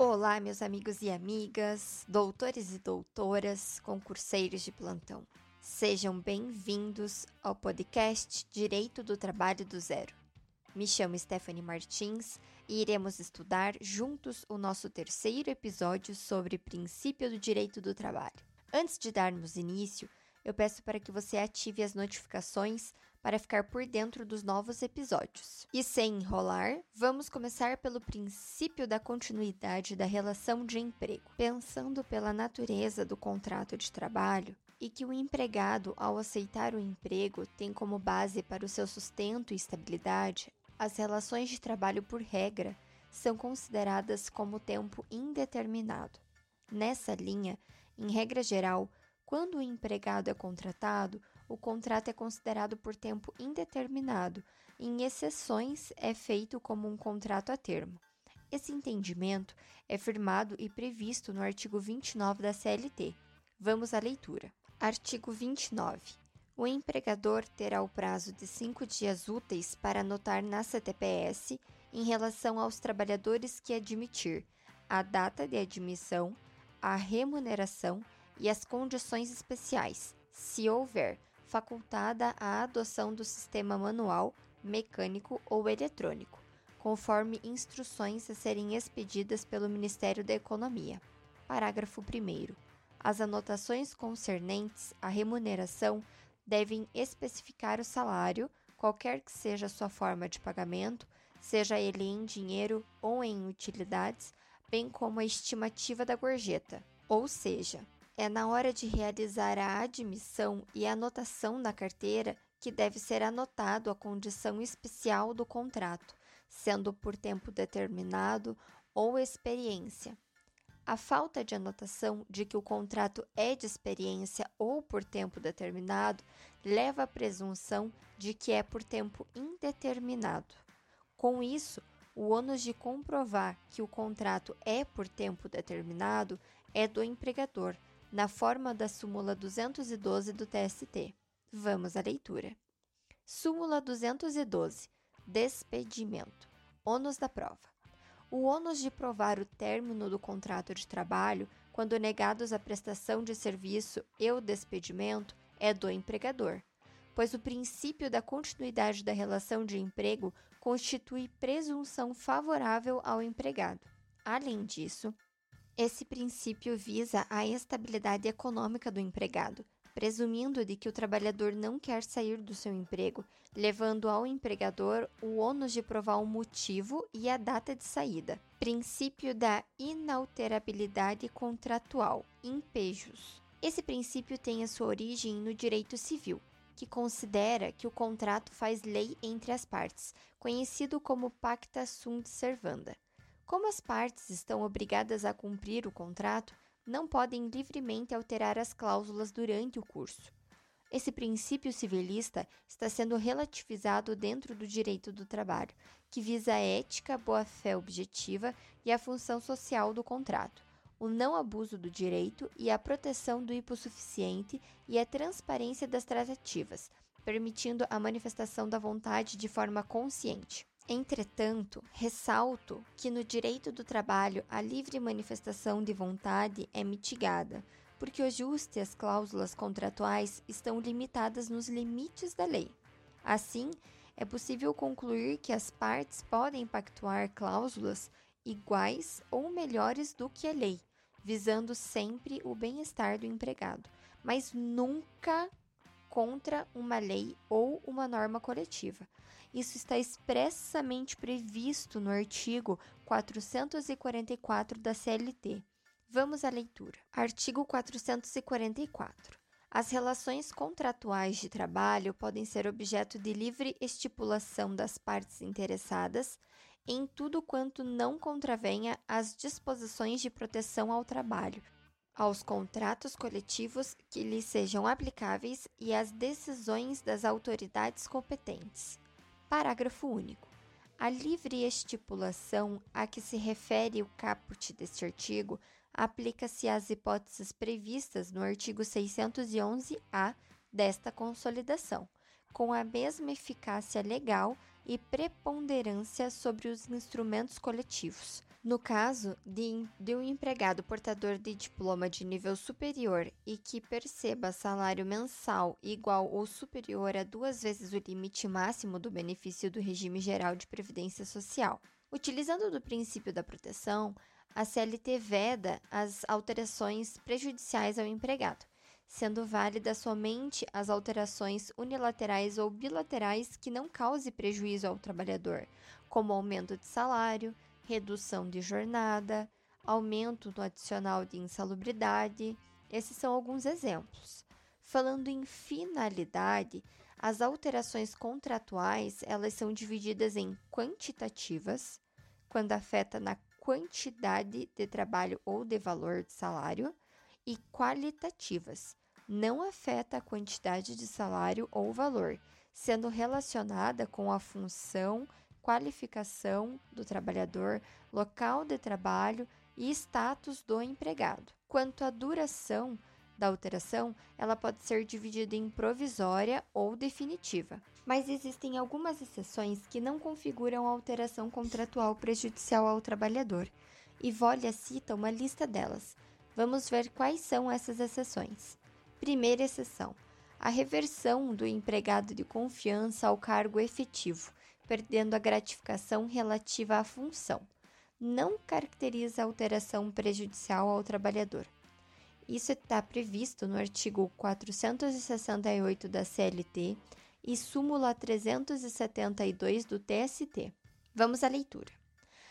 Olá, meus amigos e amigas, doutores e doutoras, concurseiros de plantão. Sejam bem-vindos ao podcast Direito do Trabalho do Zero. Me chamo Stephanie Martins e iremos estudar juntos o nosso terceiro episódio sobre princípio do direito do trabalho. Antes de darmos início, eu peço para que você ative as notificações para ficar por dentro dos novos episódios. E sem enrolar, vamos começar pelo princípio da continuidade da relação de emprego. Pensando pela natureza do contrato de trabalho, e que o empregado, ao aceitar o emprego, tem como base para o seu sustento e estabilidade, as relações de trabalho, por regra, são consideradas como tempo indeterminado. Nessa linha, em regra geral, quando o empregado é contratado, o contrato é considerado por tempo indeterminado, em exceções é feito como um contrato a termo. Esse entendimento é firmado e previsto no artigo 29 da CLT. Vamos à leitura. Artigo 29. O empregador terá o prazo de cinco dias úteis para anotar na CTPS, em relação aos trabalhadores que admitir, a data de admissão, a remuneração e as condições especiais, se houver, facultada a adoção do sistema manual, mecânico ou eletrônico, conforme instruções a serem expedidas pelo Ministério da Economia. Parágrafo 1. As anotações concernentes à remuneração devem especificar o salário, qualquer que seja sua forma de pagamento, seja ele em dinheiro ou em utilidades, bem como a estimativa da gorjeta, ou seja, é na hora de realizar a admissão e anotação na carteira que deve ser anotado a condição especial do contrato, sendo por tempo determinado ou experiência. A falta de anotação de que o contrato é de experiência ou por tempo determinado leva à presunção de que é por tempo indeterminado. Com isso, o ônus de comprovar que o contrato é por tempo determinado é do empregador, na forma da súmula 212 do TST. Vamos à leitura. Súmula 212. Despedimento. Ônus da prova. O ônus de provar o término do contrato de trabalho, quando negados a prestação de serviço e o despedimento, é do empregador, pois o princípio da continuidade da relação de emprego constitui presunção favorável ao empregado. Além disso, esse princípio visa a estabilidade econômica do empregado, presumindo de que o trabalhador não quer sair do seu emprego, levando ao empregador o ônus de provar o motivo e a data de saída. Princípio da inalterabilidade contratual, impejos. Esse princípio tem a sua origem no direito civil, que considera que o contrato faz lei entre as partes, conhecido como pacta sunt servanda. Como as partes estão obrigadas a cumprir o contrato, não podem livremente alterar as cláusulas durante o curso. Esse princípio civilista está sendo relativizado dentro do direito do trabalho, que visa a ética, boa-fé objetiva e a função social do contrato, o não abuso do direito e a proteção do hipossuficiente e a transparência das tratativas, permitindo a manifestação da vontade de forma consciente. Entretanto, ressalto que no direito do trabalho a livre manifestação de vontade é mitigada, porque o ajuste às cláusulas contratuais estão limitadas nos limites da lei. Assim, é possível concluir que as partes podem pactuar cláusulas iguais ou melhores do que a lei, visando sempre o bem-estar do empregado, mas nunca contra uma lei ou uma norma coletiva. Isso está expressamente previsto no artigo 444 da CLT. Vamos à leitura. Artigo 444. As relações contratuais de trabalho podem ser objeto de livre estipulação das partes interessadas em tudo quanto não contravenha as disposições de proteção ao trabalho aos contratos coletivos que lhes sejam aplicáveis e às decisões das autoridades competentes. Parágrafo único. A livre estipulação a que se refere o caput deste artigo aplica-se às hipóteses previstas no artigo 611-A desta consolidação, com a mesma eficácia legal e preponderância sobre os instrumentos coletivos, No caso de, de, um empregado portador de diploma de nível superior e que perceba salário mensal igual ou superior a duas vezes o limite máximo do benefício do regime geral de previdência social. Utilizando do princípio da proteção, a CLT veda as alterações prejudiciais ao empregado, sendo válidas somente as alterações unilaterais ou bilaterais que não cause prejuízo ao trabalhador, como aumento de salário, redução de jornada, aumento no adicional de insalubridade. Esses são alguns exemplos. Falando em finalidade, as alterações contratuais, elas são divididas em quantitativas, quando afeta na quantidade de trabalho ou de valor de salário, e qualitativas, não afeta a quantidade de salário ou valor, sendo relacionada com a função qualificação do trabalhador, local de trabalho e status do empregado. Quanto à duração da alteração, ela pode ser dividida em provisória ou definitiva. Mas existem algumas exceções que não configuram alteração contratual prejudicial ao trabalhador, e Volha cita uma lista delas. Vamos ver quais são essas exceções. Primeira exceção: a reversão do empregado de confiança ao cargo efetivo, perdendo a gratificação relativa à função. Não caracteriza alteração prejudicial ao trabalhador. Isso está previsto no artigo 468 da CLT e súmula 372 do TST. Vamos à leitura.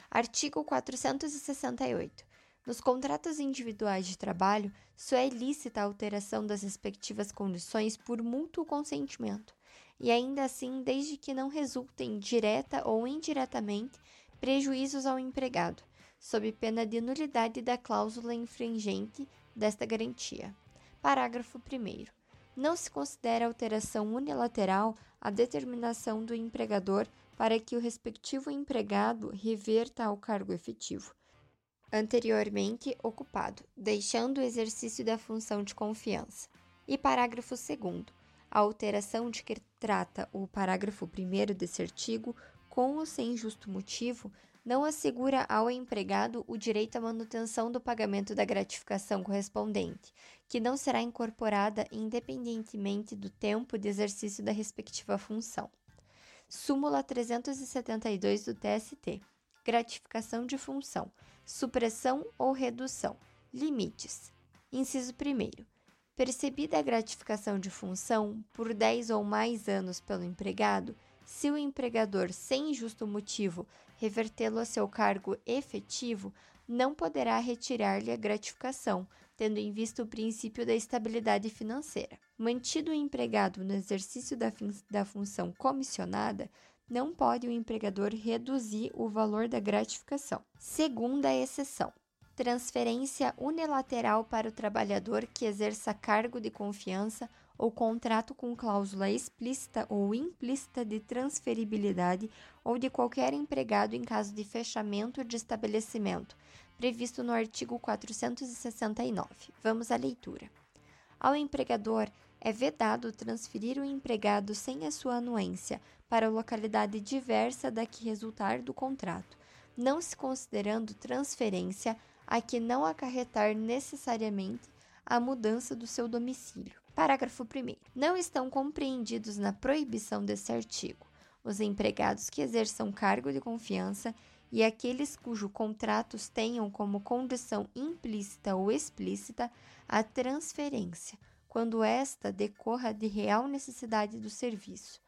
Artigo 468. Nos contratos individuais de trabalho, só é lícita a alteração das respectivas condições por mútuo consentimento, e ainda assim desde que não resultem direta ou indiretamente prejuízos ao empregado, sob pena de nulidade da cláusula infringente desta garantia. Parágrafo 1. Não se considera alteração unilateral a determinação do empregador para que o respectivo empregado reverta ao cargo efetivo anteriormente ocupado, deixando o exercício da função de confiança. E parágrafo 2 a alteração de que trata o parágrafo 1 desse artigo, com ou sem justo motivo, não assegura ao empregado o direito à manutenção do pagamento da gratificação correspondente, que não será incorporada independentemente do tempo de exercício da respectiva função. Súmula 372 do TST. Gratificação de função, supressão ou redução. Limites. Inciso 1 percebida a gratificação de função por 10 ou mais anos pelo empregado, se o empregador, sem justo motivo, revertê-lo a seu cargo efetivo, não poderá retirar-lhe a gratificação, tendo em vista o princípio da estabilidade financeira. Mantido o empregado no exercício da, da função comissionada, não pode o empregador reduzir o valor da gratificação. Segunda exceção: transferência unilateral para o trabalhador que exerça cargo de confiança ou contrato com cláusula explícita ou implícita de transferibilidade ou de qualquer empregado em caso de fechamento de estabelecimento, previsto no artigo 469. Vamos à leitura. Ao empregador é vedado transferir o empregado sem a sua anuência para localidade diversa da que resultar do contrato, não se considerando transferência a que não acarretar necessariamente a mudança do seu domicílio. Parágrafo 1. Não estão compreendidos na proibição desse artigo os empregados que exerçam cargo de confiança e aqueles cujos contratos tenham como condição implícita ou explícita a transferência, quando esta decorra de real necessidade do serviço.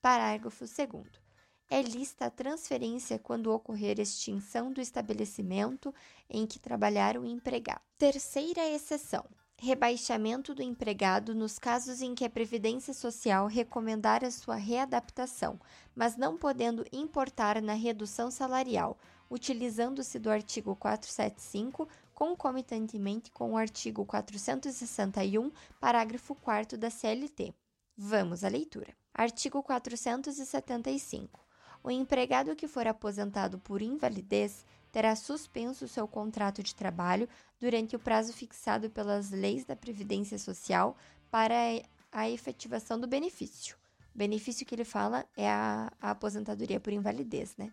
Parágrafo 2. É lista a transferência quando ocorrer extinção do estabelecimento em que trabalhar o empregado. Terceira exceção: rebaixamento do empregado nos casos em que a Previdência Social recomendar a sua readaptação, mas não podendo importar na redução salarial, utilizando-se do artigo 475 concomitantemente com o artigo 461, parágrafo 4 da CLT. Vamos à leitura. Artigo 475. O empregado que for aposentado por invalidez terá suspenso seu contrato de trabalho durante o prazo fixado pelas leis da Previdência Social para a efetivação do benefício. O benefício que ele fala é a, a aposentadoria por invalidez, né?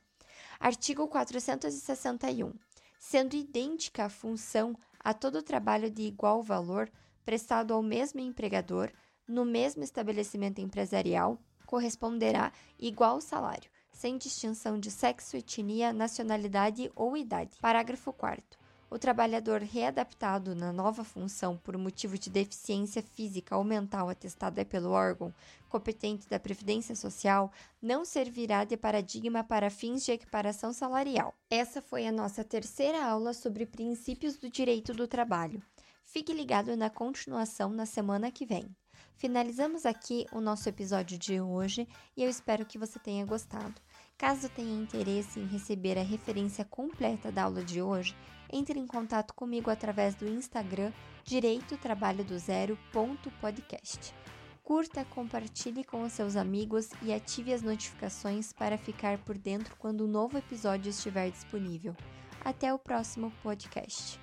Artigo 461. sendo idêntica a função a todo trabalho de igual valor prestado ao mesmo empregador no mesmo estabelecimento empresarial corresponderá igual salário, sem distinção de sexo, etnia, nacionalidade ou idade. Parágrafo 4 o trabalhador readaptado na nova função por motivo de deficiência física ou mental atestada pelo órgão competente da Previdência Social não servirá de paradigma para fins de equiparação salarial. Essa foi a nossa terceira aula sobre princípios do direito do trabalho. Fique ligado na continuação na semana que vem. Finalizamos aqui o nosso episódio de hoje e eu espero que você tenha gostado. Caso tenha interesse em receber a referência completa da aula de hoje, entre em contato comigo através do Instagram direito trabalho do zero.podcast. Curta, compartilhe com os seus amigos e ative as notificações para ficar por dentro quando um novo episódio estiver disponível. Até o próximo podcast.